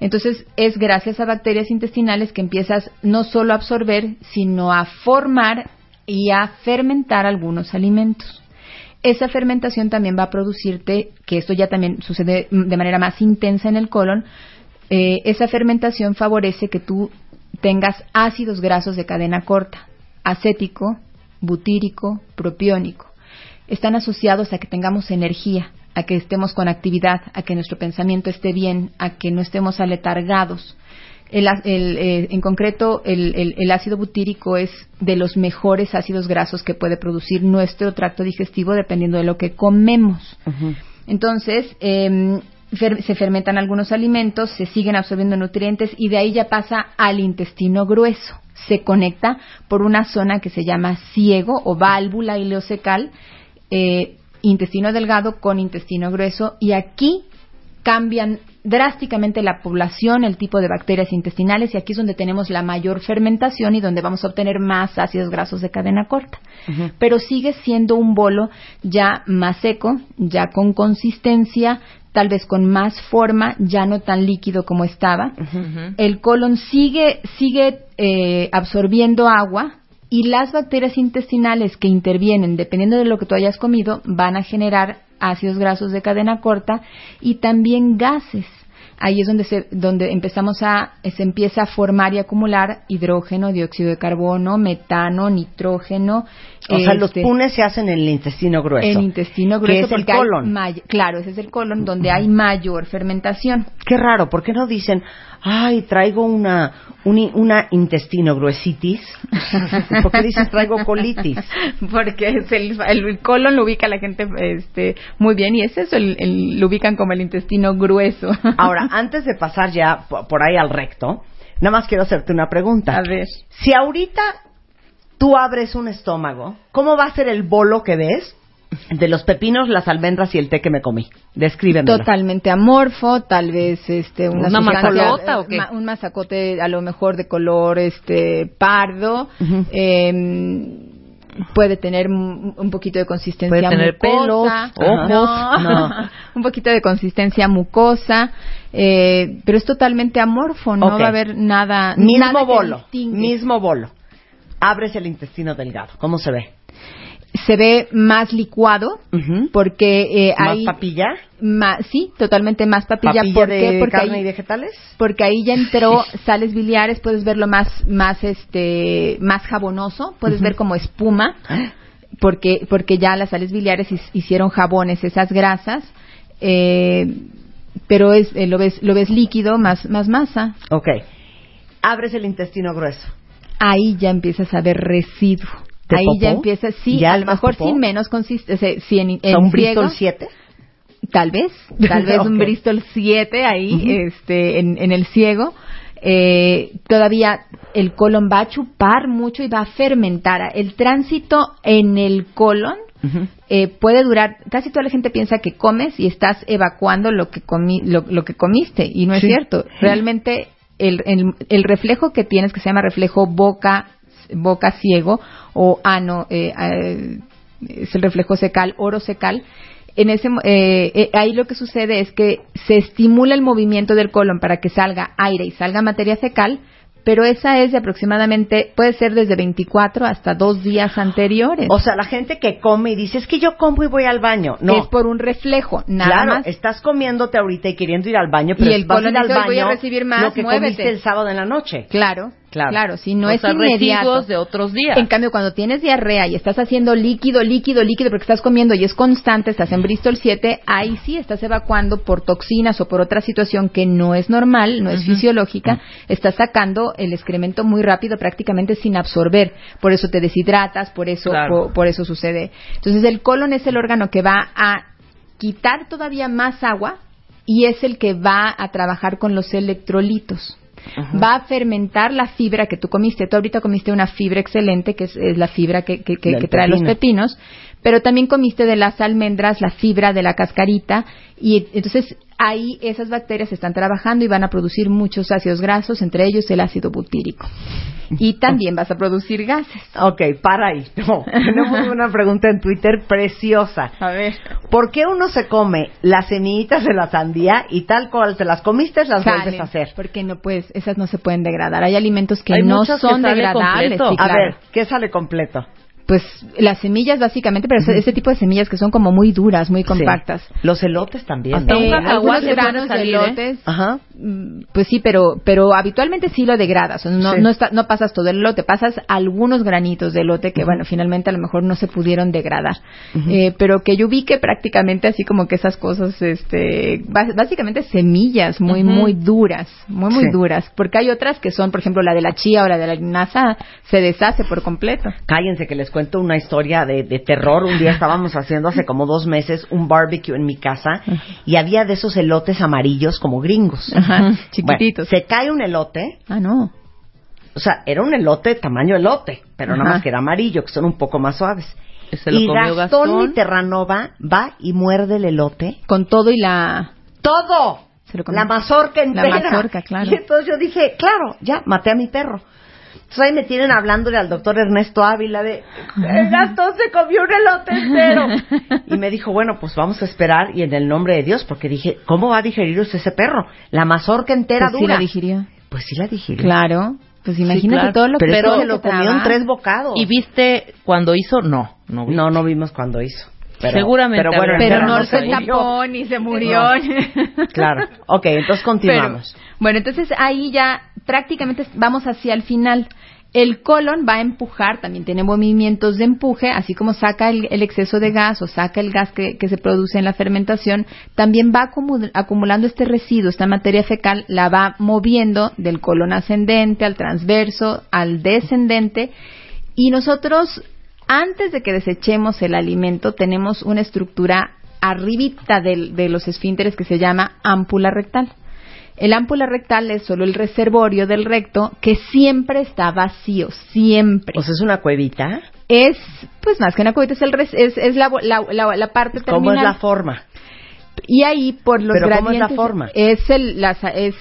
Entonces, es gracias a bacterias intestinales que empiezas no solo a absorber, sino a formar y a fermentar algunos alimentos. Esa fermentación también va a producirte, que esto ya también sucede de manera más intensa en el colon, eh, esa fermentación favorece que tú tengas ácidos grasos de cadena corta, acético, butírico, propiónico. Están asociados a que tengamos energía, a que estemos con actividad, a que nuestro pensamiento esté bien, a que no estemos aletargados. El el, eh, en concreto, el, el- el ácido butírico es de los mejores ácidos grasos que puede producir nuestro tracto digestivo dependiendo de lo que comemos. Entonces, eh, fer- se fermentan algunos alimentos, se siguen absorbiendo nutrientes y de ahí ya pasa al intestino grueso. Se conecta por una zona que se llama ciego o válvula ileocecal, eh, intestino delgado con intestino grueso y aquí cambian drásticamente la población, el tipo de bacterias intestinales y aquí es donde tenemos la mayor fermentación y donde vamos a obtener más ácidos grasos de cadena corta. Pero sigue siendo un bolo ya más seco, ya con consistencia, tal vez con más forma, ya no tan líquido como estaba. El colon sigue, sigue eh, absorbiendo agua y las bacterias intestinales que intervienen, dependiendo de lo que tú hayas comido, van a generar ácidos grasos de cadena corta y también gases. Ahí es donde, se, donde empezamos a, se empieza a formar y acumular hidrógeno, dióxido de carbono, metano, nitrógeno. O sea, los este, punes se hacen en el intestino grueso. En intestino que grueso. es el hay colon. claro, ese es el colon donde hay mayor fermentación. Qué raro, ¿por qué no dicen, ay, traigo una, un una intestino gruesitis? ¿Por qué dicen traigo colitis? Porque es el, el colon lo ubica la gente este, muy bien y es eso, el, el- lo ubican como el intestino grueso. Ahora, antes de pasar ya po- por ahí al recto, nada más quiero hacerte una pregunta. A ver. Si ahorita tú abres un estómago, ¿cómo va a ser el bolo que ves de los pepinos, las almendras y el té que me comí? Descríbemelo. Totalmente amorfo, tal vez este una, ¿Una o qué? ma- un mazacote a lo mejor de color este pardo. Em, puede tener un, poquito de consistencia Puede tener mucosa. pelos, ojos. No. No. un poquito de consistencia mucosa, eh, pero es totalmente amorfo, no va a haber nada Mismo nada bolo, mismo bolo. Abres el intestino delgado. ¿Cómo se ve? Se ve más licuado porque eh, ¿Más hay papilla? ma- sí, totalmente más papilla. ¿Papilla ¿Por de qué? Porque carne ahí- y vegetales? porque ahí ya entró sales biliares, puedes verlo más, más, este, más jabonoso, puedes ver como espuma, porque, porque ya las sales biliares hicieron jabones esas grasas, eh, pero es, eh, lo ves, lo ves líquido, más, más masa. Ok. Abres el intestino grueso. Ahí ya empiezas a ver residuo. ¿De Ahí popó? ya empiezas, sí, ¿Ya a lo mejor popó? sin menos consistencia, si en, O sea, en Bristol 7. Tal vez, tal vez un. Bristol 7 ahí, este, en, en el ciego. eh, todavía el colon va a chupar mucho y va a fermentar. El tránsito en el colon eh, puede durar, casi toda la gente piensa que comes y estás evacuando lo que, comi- lo, lo que comiste y no es Sí. cierto. Realmente el, el, el reflejo que tienes, que se llama reflejo boca, boca ciego o ano, eh, eh, es el reflejo secal, oro secal, en ese, eh, eh, ahí lo que sucede es que se estimula el movimiento del colon para que salga aire y salga materia fecal, pero esa es de aproximadamente, puede ser desde 24 hasta dos días anteriores. O sea, la gente que come y dice, es que yo como y voy al baño. No, es por un reflejo, nada claro, más. estás comiéndote ahorita y queriendo ir al baño, pero Y el vas colon ir al dice, "Hoy baño voy a recibir más, lo que muévete". comiste el sábado en la noche. Claro, Claro. claro, si no o es sea, inmediato. residuos de otros días. En cambio, cuando tienes diarrea y estás haciendo líquido, líquido, líquido, porque estás comiendo y es constante, estás en Bristol 7, ahí sí estás evacuando por toxinas o por otra situación que no es normal, no es fisiológica, estás sacando el excremento muy rápido, prácticamente sin absorber. Por eso te deshidratas, por eso, Claro. por, por eso sucede. Entonces, el colon es el órgano que va a quitar todavía más agua y es el que va a trabajar con los electrolitos. Va a fermentar la fibra que tú comiste. Tú ahorita comiste una fibra excelente, que es, es la fibra que, que- que- que trae los pepino. pepinos, pero también comiste de las almendras la fibra de la cascarita y entonces ahí esas bacterias están trabajando y van a producir muchos ácidos grasos, entre ellos el ácido butírico. Y también vas a producir gases. Ok, para ahí. No, tenemos una pregunta en Twitter preciosa. A ver. ¿Por qué uno se come las semillitas de la sandía y tal cual te las comiste, las vuelves a hacer? Porque no puedes, esas no se pueden degradar. Hay alimentos que Hay no que son sale degradables. completo. sí, A claro. ver, ¿qué sale completo? Pues las semillas básicamente, pero ese- ese tipo de semillas que son como muy duras, muy compactas. Sí. Los elotes también. Hasta ¿no? un Eh, cacahuate algunos puede granos de ¿eh? elotes, Ajá. mm, pues sí, pero pero habitualmente sí lo degradas. No, Sí. no, está- no pasas todo el elote, pasas algunos granitos de elote que, bueno, finalmente a lo mejor no se pudieron degradar. Eh, pero que yo vi que prácticamente así como que esas cosas, este, básicamente semillas muy, muy duras, muy, muy Sí. duras. Porque hay otras que son, por ejemplo, la de la chía o la de la linaza, se deshace por completo. Cállense que les cuento una historia de, de terror. Un día estábamos haciendo hace como dos meses un barbecue en mi casa y había de esos elotes amarillos como gringos. Ajá, Bueno, chiquititos. se cae un elote, Ah, no. o sea, era un elote tamaño elote, pero nada más que era amarillo, que son un poco más suaves. Se lo y comió Gastón, Terranova va y muerde el elote. Con todo y la... ¡Todo! Se lo. La mazorca La entera. mazorca, claro. Y entonces yo dije, claro, ya, maté a mi perro. Entonces ahí me tienen hablándole al doctor Ernesto Ávila de, el Gastón se comió un elote entero. Y me dijo, bueno, pues vamos a esperar y en el nombre de Dios, porque dije, ¿cómo va a digerir usted ese perro? La mazorca entera Pues sí dura. la digirió. Pues sí la digirió. Claro. Pues imagínate claro. todo lo Pero, que pero se lo comió en tres bocados. ¿Y viste cuando hizo? No, no. No, no vimos cuando hizo. Pero- Seguramente Pero bueno, Pero no se tapó ni se murió. Claro. Ok, entonces continuamos. Pero, bueno, entonces ahí ya prácticamente vamos hacia el final. El colon va a empujar, también tiene movimientos de empuje, así como saca el, exceso de gas o saca el gas que, se produce en la fermentación, también va acumu- acumulando este residuo, esta materia fecal, la va moviendo del colon ascendente al transverso, al descendente, y nosotros, antes de que desechemos el alimento, tenemos una estructura arribita del- de los esfínteres que se llama ámpula rectal. El ámpula rectal es solo el reservorio del recto que siempre está vacío, siempre. O sea, es una cuevita. es, pues más que una cubeta, es, el res- es, es la, la, la- la parte terminal. ¿Cómo es la forma? Y ahí, por los ¿Pero cómo es la gradientes, forma? Es, el, es,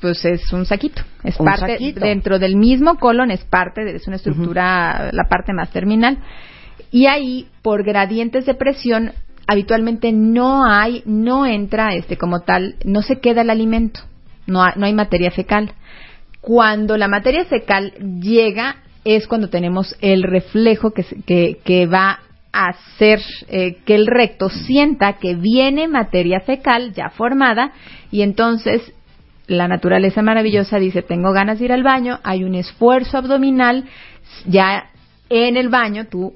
pues es un saquito. Es Un parte, saquito. dentro del mismo colon, es parte, de, es una estructura, la parte más terminal. Y ahí, por gradientes de presión, habitualmente no hay, no entra este como tal, no se queda el alimento, no hay, no hay materia fecal. Cuando la materia fecal llega es cuando tenemos el reflejo que, que, que va a hacer eh, que el recto sienta que viene materia fecal ya formada y entonces la naturaleza maravillosa dice tengo ganas de ir al baño, hay un esfuerzo abdominal, ya en el baño tú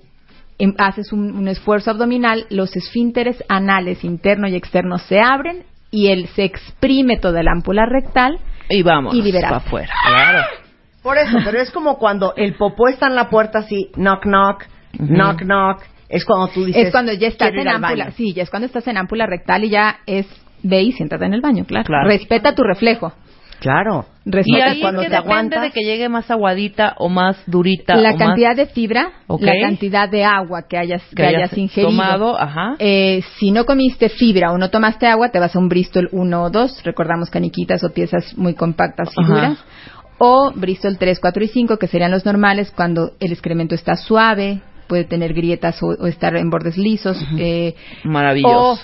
em- haces un, un esfuerzo abdominal, los esfínteres anales interno y externo se abren y él se exprime toda la ámpula rectal Y vamos. Y para afuera. Claro. Por eso, pero es como cuando el popó está en la puerta así, knock, knock, knock, knock. Es cuando tú dices. es cuando ya estás "Quiero ir en ámpula, baño". sí, ya es cuando estás en ámpula rectal y ya es ve y siéntate en el baño, claro. Claro. Respeta tu reflejo. Claro. Y Resulta ahí cuando que te depende aguantas- de que llegue más aguadita o más durita. la o cantidad más de fibra, Ok. la cantidad de agua que hayas, que que hayas hayas ingerido. tomado, ajá. Eh, si no comiste fibra o no tomaste agua, te vas a un Bristol 1 o 2, recordamos caniquitas o piezas muy compactas y Ajá. duras, o Bristol 3, 4 y 5, que serían los normales cuando el excremento está suave, puede tener grietas o, o estar en bordes lisos. eh, Maravilloso. o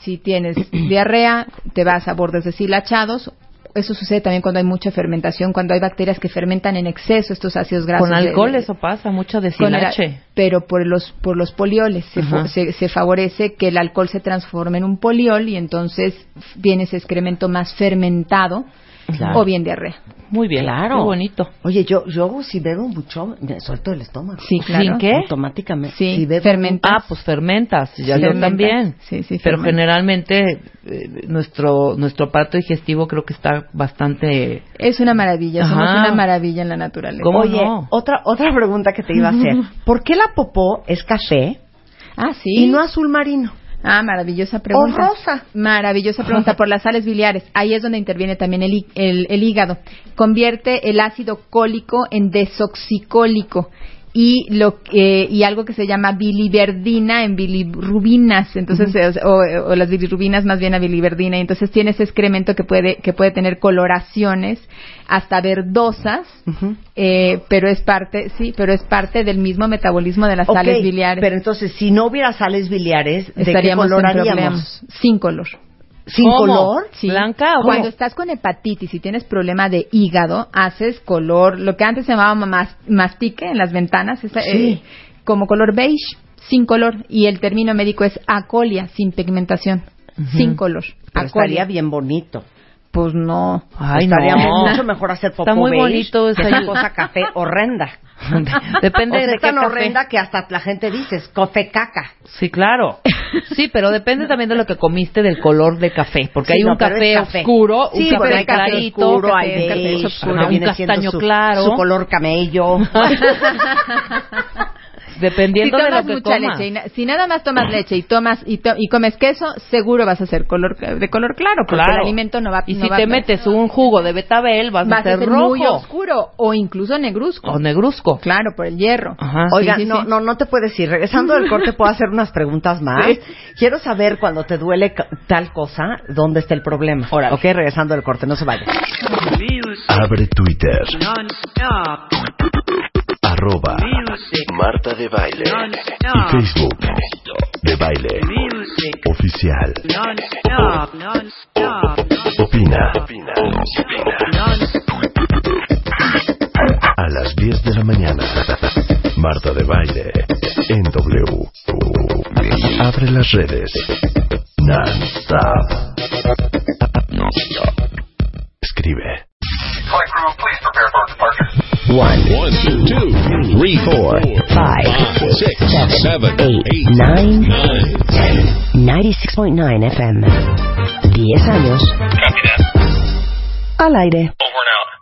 si tienes diarrea, te vas a bordes deshilachados. Eso sucede también cuando hay mucha fermentación, cuando hay bacterias que fermentan en exceso estos ácidos grasos. Con alcohol de- eso pasa, mucho deshilache. pero por los por los polioles se, se, se favorece que el alcohol se transforme en un poliol y entonces viene ese excremento más fermentado Claro. o bien diarrea. Muy bien, Claro. qué bonito. Oye, yo, yo si bebo mucho, me suelto el estómago. Sí, claro. ¿Sin qué? Automáticamente. Sí, Si bebo fermentas. Ah, pues fermentas, ya Sí, yo fermentas. también. Sí, sí, Pero fermentas. generalmente eh, nuestro nuestro aparato digestivo creo que está bastante Es una maravilla, somos Ajá. una maravilla en la naturaleza. ¿Cómo Oye, no? otra, otra pregunta que te iba a hacer. ¿Por qué la popó es café Ah, sí. y no azul marino? Ah, maravillosa pregunta. O rosa. Maravillosa pregunta por las sales biliares. Ahí es donde interviene también el, el- el hígado. Convierte el ácido cólico en desoxicólico y lo que- y algo que se llama biliverdina en bilirrubinas. Entonces eh, o, o las bilirrubinas más bien a biliverdina. Y entonces tiene ese excremento que puede que puede tener coloraciones hasta verdosas, eh, pero es parte sí, pero es parte del mismo metabolismo de las sales biliares. Pero entonces, si no hubiera sales biliares, ¿de qué estaríamos problemas. Sin color. ¿Sin ¿Cómo? color? Sí. ¿Blanca o Cuando cómo? estás con hepatitis y tienes problema de hígado, haces color, lo que antes se llamaba mas- mastique en las ventanas, Sí. eh, como color beige, sin color. Y el término médico es acolia, sin pigmentación, sin color. Pero Acolia. estaría bien bonito. Pues no. Ay, estaría no. mucho mejor hacer popó Está muy beige bonito que esa- cosa café horrenda. Depende o sea, de es qué tan café. horrenda que hasta la gente dice, es café caca. Sí, claro. Sí, pero depende también de lo que comiste del color de café, porque Sí, hay no, un café, café. oscuro, Sí, un café café clarito, oscuro, café- hay café beige, oscuro, ajá, un castaño su- claro, Su color camello. Si dependiendo de tomas lo que mucha comas. leche, y na- si nada más tomas leche y tomas y, to- y comes queso, seguro vas a ser color de color claro, porque Claro. el alimento no va Y no si va- te metes un jugo de betabel, vas, vas a ser rojo muy oscuro o incluso negruzco. o negruzco. Claro, por el hierro. Ajá. Oiga, sí, sí, no, sí. no, no te puedes ir. Regresando del corte, puedo hacer unas preguntas más. Sí. Quiero saber cuando te duele tal cosa, dónde está el problema. Órale. Ok, regresando del corte, no se vayan. Music Abre Twitter. non-stop. Arroba Music Marta de Baile. Y non-stop. Facebook. De Baile. Music Oficial. non-stop. Non-stop. Opina. Non-stop. A las 10 de la mañana. Marta de Baile. En W. Abre las redes. Non-stop. Escribe. Flight crew, please prepare for departure. One, One, two, three, four, five, six, seven, eight, nine. nine, 96.9 FM. 10 años. Al aire.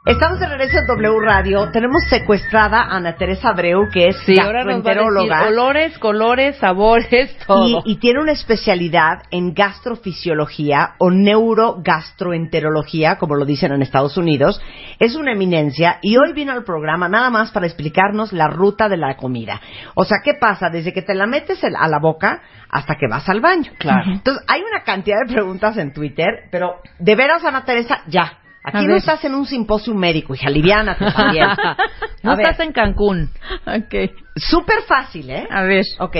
Estamos de regreso en W Radio. Tenemos secuestrada a Ana Teresa Abreu, que es Sí, gastroenteróloga. olores, colores, sabores, todo. Y, y tiene una especialidad en gastrofisiología o neurogastroenterología, como lo dicen en Estados Unidos. Es una eminencia y hoy vino al programa nada más para explicarnos la ruta de la comida. O sea, ¿qué pasa? Desde que te la metes a la boca hasta que vas al baño. Claro. Entonces, hay una cantidad de preguntas en Twitter, pero de veras, Ana Teresa, ya. Aquí no estás en un simposio médico, hija, aliviánate también. no A ver. estás en Cancún. Ok. Súper fácil, ¿eh? A ver. Ok.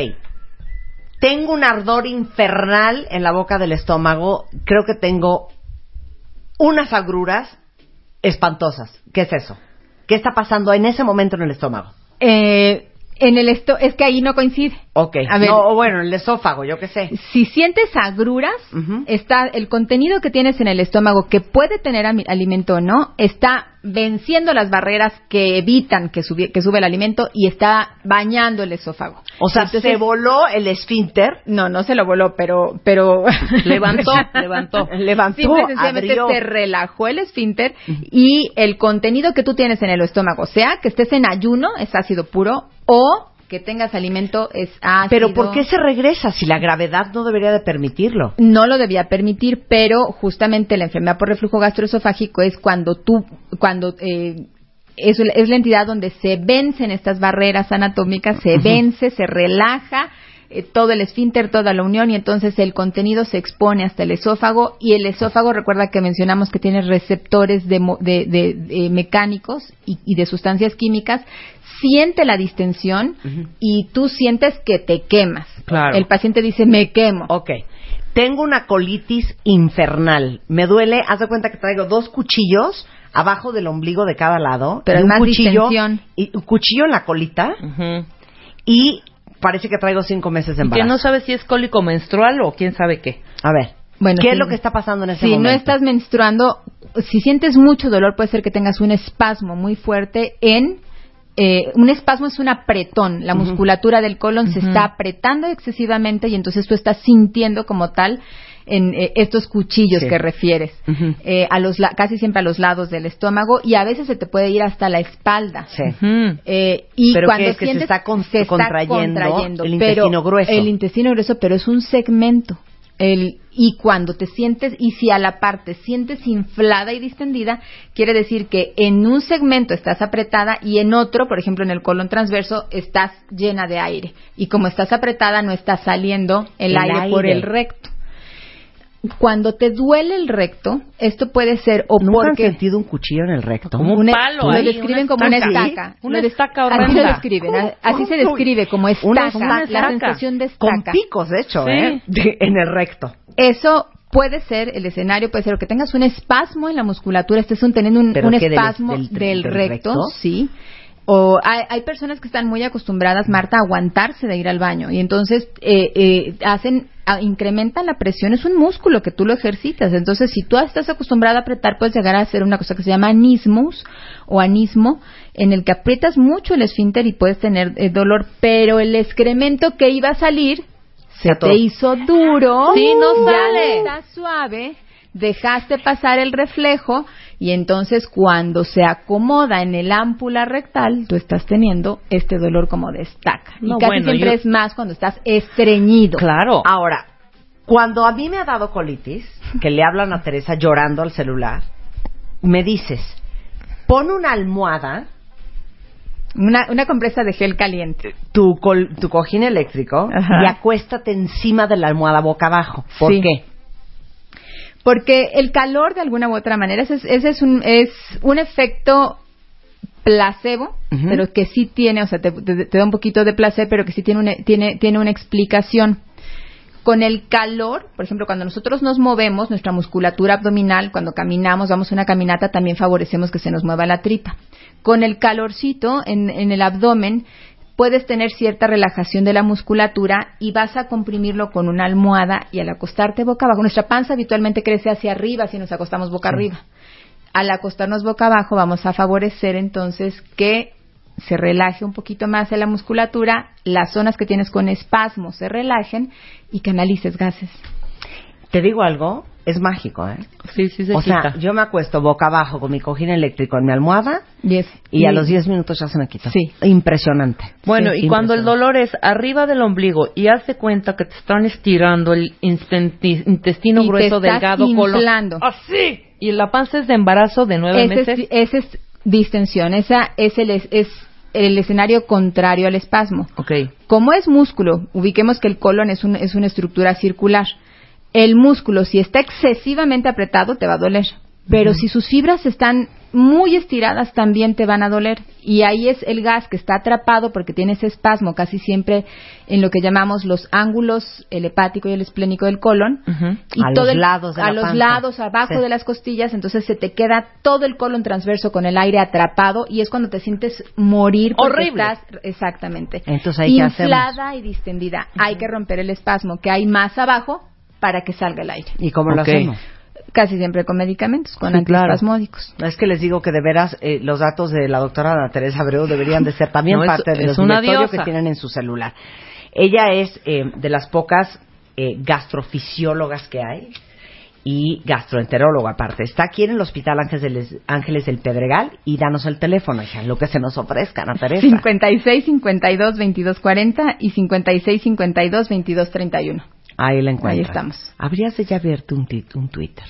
Tengo un ardor infernal en la boca del estómago. Creo que tengo unas agruras espantosas. ¿Qué es eso? ¿Qué está pasando en ese momento en el estómago? Eh, en el esto es que ahí no coincide. Ok. A ver. No, o bueno, en el esófago, yo qué sé. Si sientes agruras, está el contenido que tienes en el estómago que puede tener alimento o no, está venciendo las barreras que evitan que, subi- que sube el alimento y está bañando el esófago. O sea, Entonces- se voló el esfínter. No, no se lo voló, pero pero Levantó, levantó. Levantó, Simple y sencillamente abrió. se relajó el esfínter y el contenido que tú tienes en el estómago, sea que estés en ayuno, es ácido puro, o que tengas alimento es ácido. Pero ¿por qué se regresa si la gravedad no debería de permitirlo? no lo debía permitir, pero justamente la enfermedad por reflujo gastroesofágico es cuando tú, cuando eh, es, es la entidad donde se vencen estas barreras anatómicas, se vence, se relaja eh, todo el esfínter, toda la unión y entonces el contenido se expone hasta el esófago y el esófago, recuerda que mencionamos que tiene receptores de, de- de- de mecánicos y, y de sustancias químicas, siente la distensión y tú sientes que te quemas. Claro. El paciente dice, me quemo. Ok. Tengo una colitis infernal. Me duele, haz de cuenta que traigo dos cuchillos abajo del ombligo de cada lado. Pero y hay un más cuchillo, distensión. y un cuchillo en la colita y parece que traigo cinco meses de Y que embarazo. no sabes si es cólico menstrual o quién sabe qué. A ver, Bueno, ¿qué es lo que está pasando en ese Si momento? no estás menstruando, si sientes mucho dolor, puede ser que tengas un espasmo muy fuerte en... eh, un espasmo es un apretón, la musculatura del colon se está apretando excesivamente y entonces tú estás sintiendo como tal en eh, estos cuchillos Sí. que refieres, eh, a los la- casi siempre a los lados del estómago y a veces se te puede ir hasta la espalda. Sí. Eh, y Pero cuando que es que se sientes está con- se está contrayendo el intestino grueso. El intestino grueso, pero es un segmento. El, y cuando te sientes, y si a la parte sientes inflada y distendida, quiere decir que en un segmento estás apretada y en otro, por ejemplo en el colon transverso, estás llena de aire. Y como estás apretada, no está saliendo el, El aire, por el recto. Cuando te duele el recto, esto puede ser o ¿Nunca han porque sentido un cuchillo en el recto? Como un palo lo describen como una estaca. Una estaca Así horrenda. lo describen, así se describe como Una estaca, la sensación de Con estaca. picos, de hecho, Sí. ¿eh? De- en el recto. Eso puede ser, el escenario puede ser o que tengas un espasmo en la musculatura, estés un, teniendo un, ¿Pero un qué, del- espasmo del- del, del recto, recto? sí. O hay, hay personas que están muy acostumbradas, Marta, a aguantarse de ir al baño. Y entonces eh, eh, hacen, a- incrementan la presión, es un músculo que tú lo ejercitas. Entonces, si tú estás acostumbrada a apretar, puedes llegar a hacer una cosa que se llama anismus o anismo, en el que aprietas mucho el esfínter y puedes tener eh, dolor, pero el excremento que iba a salir se Se te hizo duro, Sí, no ya sale. está suave, dejaste pasar el reflejo y entonces cuando se acomoda en el ámpula rectal, tú estás teniendo este dolor como de estaca. No, y casi bueno, siempre yo- es más cuando estás estreñido. Claro. Ahora, cuando a mí me ha dado colitis, que le hablan a Teresa llorando al celular, me dices, pon una almohada, Una, una compresa de gel caliente. tu, col- tu cojín eléctrico, Ajá. y acuéstate encima de la almohada boca abajo. ¿Por Sí. qué? Porque el calor, de alguna u otra manera, ese es, ese es, un, es un efecto placebo, pero que sí tiene, o sea, te, te- te da un poquito de placer, pero que sí tiene una, tiene, tiene una explicación. Con el calor, por ejemplo, cuando nosotros nos movemos, nuestra musculatura abdominal, cuando caminamos, damos una caminata, también favorecemos que se nos mueva la tripa. Con el calorcito en, en el abdomen, puedes tener cierta relajación de la musculatura y vas a comprimirlo con una almohada y al acostarte boca abajo, nuestra panza habitualmente crece hacia arriba si nos acostamos boca arriba. Al acostarnos boca abajo vamos a favorecer entonces que se relaje un poquito más la musculatura, las zonas que tienes con espasmo se relajen y canalices gases. Te digo algo, es mágico, ¿eh? Sí, sí se o quita. sea, yo me acuesto boca abajo con mi cojín eléctrico en mi almohada Y, a los 10 minutos ya se me quita. Sí. Impresionante. Bueno, Sí, y cuando el dolor es arriba del ombligo y hace cuenta que te están estirando el intestino Y te grueso estás delgado colon- inflando. así y la panza es de embarazo de nueve ese meses es, ese es distensión, esa es el, es, es el escenario contrario al espasmo. Ok. Como es músculo, ubiquemos que el colon es, un- es una estructura circular. El músculo, si está excesivamente apretado, te va a doler. Pero si sus fibras están muy estiradas, también te van a doler. Y ahí es el gas que está atrapado porque tiene ese espasmo casi siempre en lo que llamamos los ángulos, el hepático y el esplénico del colon. Y A todo los el- lados de a la los panza. lados, abajo Sí. de las costillas, entonces se te queda todo el colon transverso con el aire atrapado y es cuando te sientes morir porque Horrible. estás exactamente inflada y distendida. Hay que romper el espasmo que hay más abajo para que salga el aire. ¿Y cómo lo hacemos? Casi siempre con medicamentos, con Sí, claro. Es que les digo que de veras eh, los datos de la doctora Ana Teresa Abreu deberían de ser también No, es- parte de es los una directorios diosa. que tienen en su celular. Ella es eh, de las pocas eh, gastrofisiólogas que hay y gastroenterólogo aparte. Está aquí en el Hospital Ángeles del, Ángeles del Pedregal y danos el teléfono, hija, lo que se nos ofrezca, Ana Teresa. 56 52 22 40 y 56 52 22 31. Ahí la encuentras. Ahí estamos. Habrías de ya abierto un, un Twitter.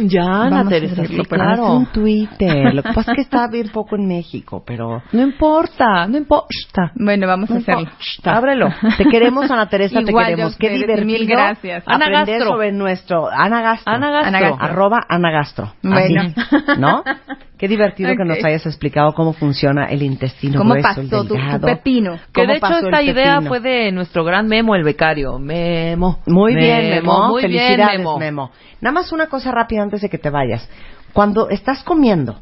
Ya, Ana a Teresa, hacerlo, sí, pero Haz claro. un Twitter. Lo que pasa es que está bien poco en México, pero... No importa, no importa. Bueno, vamos a No hacerlo. importa. Ábrelo. Te queremos, Ana Teresa, te Igual yo queremos. a Qué divertido. mil gracias. Ana Gastro. sobre nuestro... Ana Gastro. Ana Gastro. Ana Gastro. Arroba Ana Gastro. Bueno. Así, ¿No? Qué divertido que nos hayas explicado cómo funciona el intestino ¿Cómo grueso, el pasó tu, tu delgado. pepino? Que ¿Cómo de hecho esta el idea fue de nuestro gran Memo, el becario. Memo. Muy bien, Memo. Muy bien, Felicidades, Memo. Memo. Nada más una cosa rápida antes de que te vayas. Cuando estás comiendo,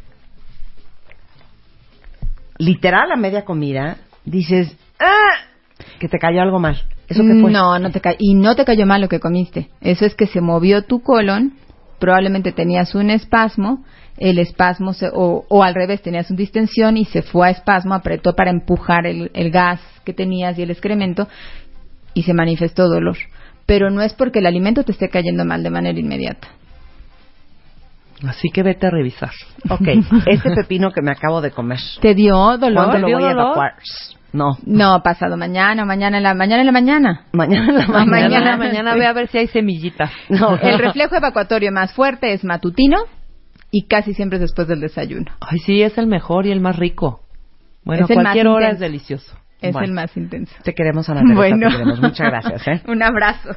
literal a media comida, dices, ¡ah! que te cayó algo mal. ¿Eso qué fue? No, no te ca- y no te cayó mal lo que comiste. Eso es que se movió tu colon, probablemente tenías un espasmo, el espasmo se- o, o al revés tenías una distensión y se fue a espasmo, apretó para empujar el, el gas que tenías y el excremento y se manifestó dolor. Pero no es porque el alimento te esté cayendo mal de manera inmediata. Así que vete a revisar. Ok, este pepino que me acabo de comer, ¿Te dio dolor? ¿cuándo lo voy a evacuar? No, No, pasado mañana, mañana en la mañana en la mañana. mañana en la mañana. Mañana, Mañana. mañana ve a ver si hay semillitas. No. El reflejo evacuatorio más fuerte es matutino y casi siempre es después del desayuno. Ay, sí, es el mejor y el más rico. Bueno, Es cualquier hora es delicioso. Es Bueno. el más intenso. Te queremos, Ana Teresa, Bueno. te queremos. Muchas gracias, ¿eh? Un abrazo.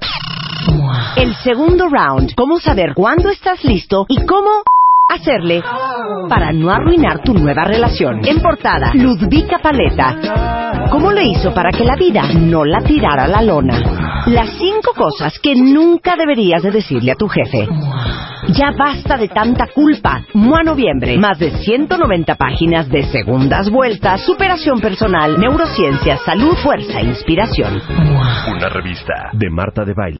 El segundo round. Cómo saber cuándo estás listo y cómo hacerle para no arruinar tu nueva relación. En portada, Ludvika Paleta. ¿Cómo le hizo para que la vida no la tirara a la lona? Las cinco cosas que nunca deberías de decirle a tu jefe. Ya basta de tanta culpa. Mua Noviembre. Más de 190 páginas de segundas vueltas, superación personal, neurociencia, salud, fuerza inspiración. Una revista de Marta de Baile.